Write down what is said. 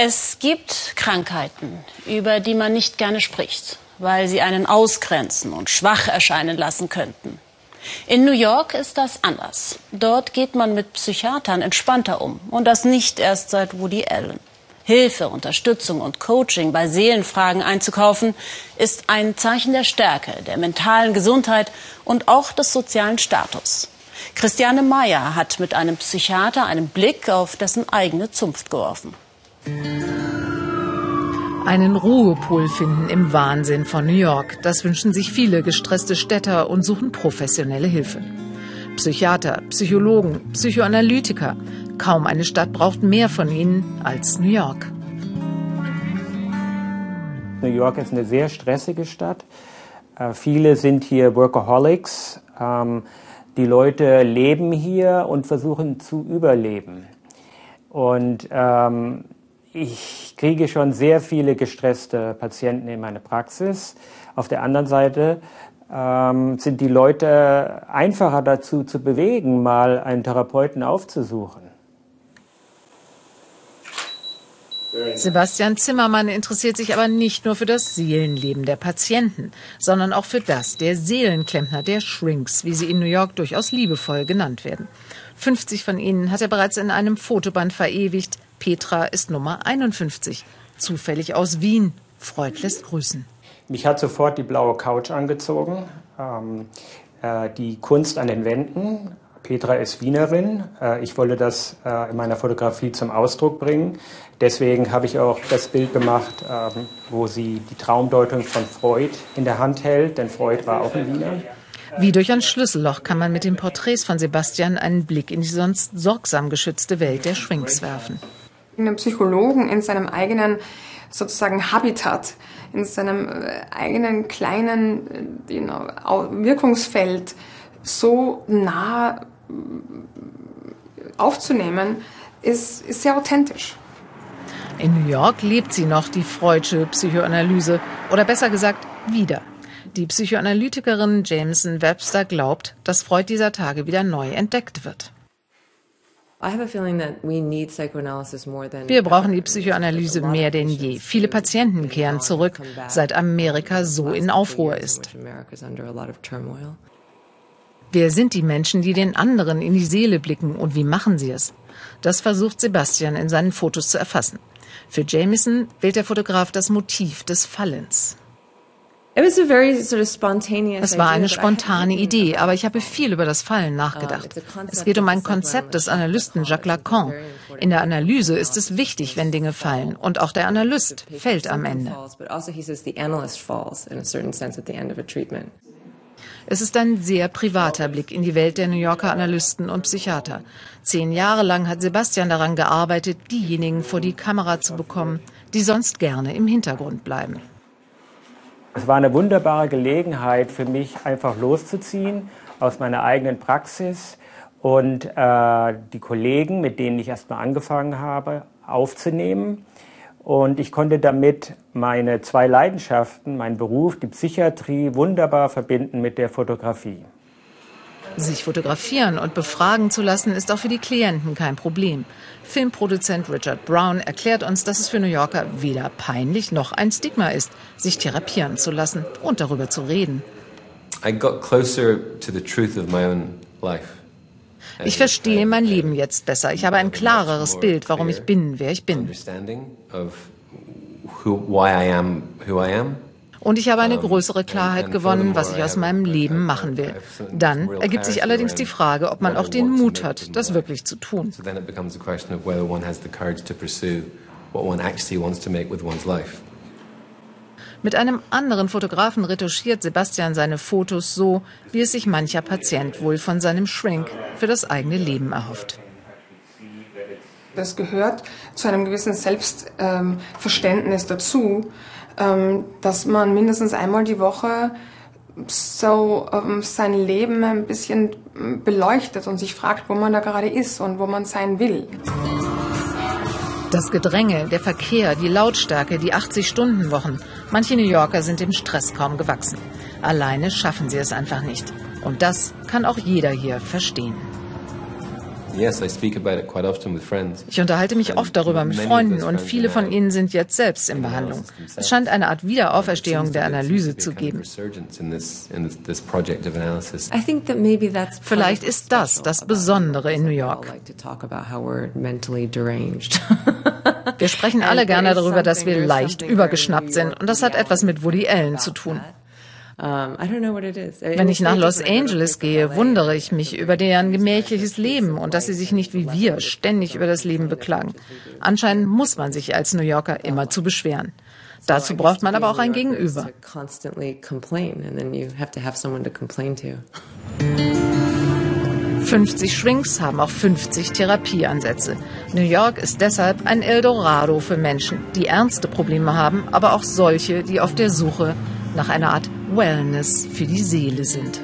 Es gibt Krankheiten, über die man nicht gerne spricht, weil sie einen ausgrenzen und schwach erscheinen lassen könnten. In New York ist das anders. Dort geht man mit Psychiatern entspannter um. Und das nicht erst seit Woody Allen. Hilfe, Unterstützung und Coaching bei Seelenfragen einzukaufen, ist ein Zeichen der Stärke, der mentalen Gesundheit und auch des sozialen Status. Christiane Meyer hat mit einem Psychiater einen Blick auf dessen eigene Zunft geworfen. Einen Ruhepol finden im Wahnsinn von New York. Das wünschen sich viele gestresste Städter und suchen professionelle Hilfe. Psychiater, Psychologen, Psychoanalytiker. Kaum eine Stadt braucht mehr von ihnen als New York. New York ist eine sehr stressige Stadt. Äh, viele sind hier Workaholics. Ähm, die Leute leben hier und versuchen zu überleben. Und ähm, ich kriege schon sehr viele gestresste Patienten in meine Praxis. Auf der anderen Seite ähm, sind die Leute einfacher dazu zu bewegen, mal einen Therapeuten aufzusuchen. Sebastian Zimmermann interessiert sich aber nicht nur für das Seelenleben der Patienten, sondern auch für das der Seelenklempner, der Shrinks, wie sie in New York durchaus liebevoll genannt werden. 50 von ihnen hat er bereits in einem Fotoband verewigt. Petra ist Nummer 51, zufällig aus Wien. Freud lässt grüßen. Mich hat sofort die blaue Couch angezogen, ähm, äh, die Kunst an den Wänden. Petra ist Wienerin. Äh, ich wollte das äh, in meiner Fotografie zum Ausdruck bringen. Deswegen habe ich auch das Bild gemacht, ähm, wo sie die Traumdeutung von Freud in der Hand hält, denn Freud war auch ein Wiener. Wie durch ein Schlüsselloch kann man mit den Porträts von Sebastian einen Blick in die sonst sorgsam geschützte Welt der Schwinks werfen einen Psychologen in seinem eigenen sozusagen Habitat, in seinem äh, eigenen kleinen know, Wirkungsfeld so nah äh, aufzunehmen, ist, ist sehr authentisch. In New York lebt sie noch, die Freudsche Psychoanalyse, oder besser gesagt, wieder. Die Psychoanalytikerin Jameson Webster glaubt, dass Freud dieser Tage wieder neu entdeckt wird. Wir brauchen die Psychoanalyse mehr denn je. Viele Patienten kehren zurück, seit Amerika so in Aufruhr ist. Wer sind die Menschen, die den anderen in die Seele blicken und wie machen sie es? Das versucht Sebastian in seinen Fotos zu erfassen. Für Jameson wählt der Fotograf das Motiv des Fallens. Es war eine spontane Idee, aber ich habe viel über das Fallen nachgedacht. Es geht um ein Konzept des Analysten Jacques Lacan. In der Analyse ist es wichtig, wenn Dinge fallen, und auch der Analyst fällt am Ende. Also es ist ein sehr privater Blick in die Welt der New Yorker Analysten und Psychiater. Zehn Jahre lang hat Sebastian daran gearbeitet, diejenigen vor die Kamera zu bekommen, die sonst gerne im Hintergrund bleiben. Es war eine wunderbare Gelegenheit für mich, einfach loszuziehen aus meiner eigenen Praxis und äh, die Kollegen, mit denen ich erstmal angefangen habe, aufzunehmen. Und ich konnte damit meine zwei Leidenschaften, meinen Beruf, die Psychiatrie, wunderbar verbinden mit der Fotografie. Sich fotografieren und befragen zu lassen, ist auch für die Klienten kein Problem. Filmproduzent Richard Brown erklärt uns, dass es für New Yorker weder peinlich noch ein Stigma ist, sich therapieren zu lassen und darüber zu reden. Ich verstehe mein Leben jetzt besser. Ich habe ein klareres Bild, warum ich bin, wer ich bin. Und ich habe eine größere Klarheit gewonnen, was ich aus meinem Leben machen will. Dann ergibt sich allerdings die Frage, ob man auch den Mut hat, das wirklich zu tun. Mit einem anderen Fotografen retuschiert Sebastian seine Fotos so, wie es sich mancher Patient wohl von seinem Shrink für das eigene Leben erhofft. Das gehört zu einem gewissen Selbstverständnis ähm, dazu, dass man mindestens einmal die Woche so ähm, sein Leben ein bisschen beleuchtet und sich fragt, wo man da gerade ist und wo man sein will. Das Gedränge, der Verkehr, die Lautstärke, die 80-Stunden-Wochen. Manche New Yorker sind dem Stress kaum gewachsen. Alleine schaffen sie es einfach nicht. Und das kann auch jeder hier verstehen. Ich unterhalte mich oft darüber mit Freunden und viele von ihnen sind jetzt selbst in Behandlung. Es scheint eine Art Wiederauferstehung der Analyse zu geben. Vielleicht ist das das Besondere in New York. Wir sprechen alle gerne darüber, dass wir leicht übergeschnappt sind und das hat etwas mit Woody Allen zu tun. Wenn ich nach Los Angeles gehe, wundere ich mich über deren gemächliches Leben und dass sie sich nicht wie wir ständig über das Leben beklagen. Anscheinend muss man sich als New Yorker immer zu beschweren. Dazu braucht man aber auch ein Gegenüber. 50 Shrinks haben auch 50 Therapieansätze. New York ist deshalb ein Eldorado für Menschen, die ernste Probleme haben, aber auch solche, die auf der Suche nach einer Art Wellness für die Seele sind.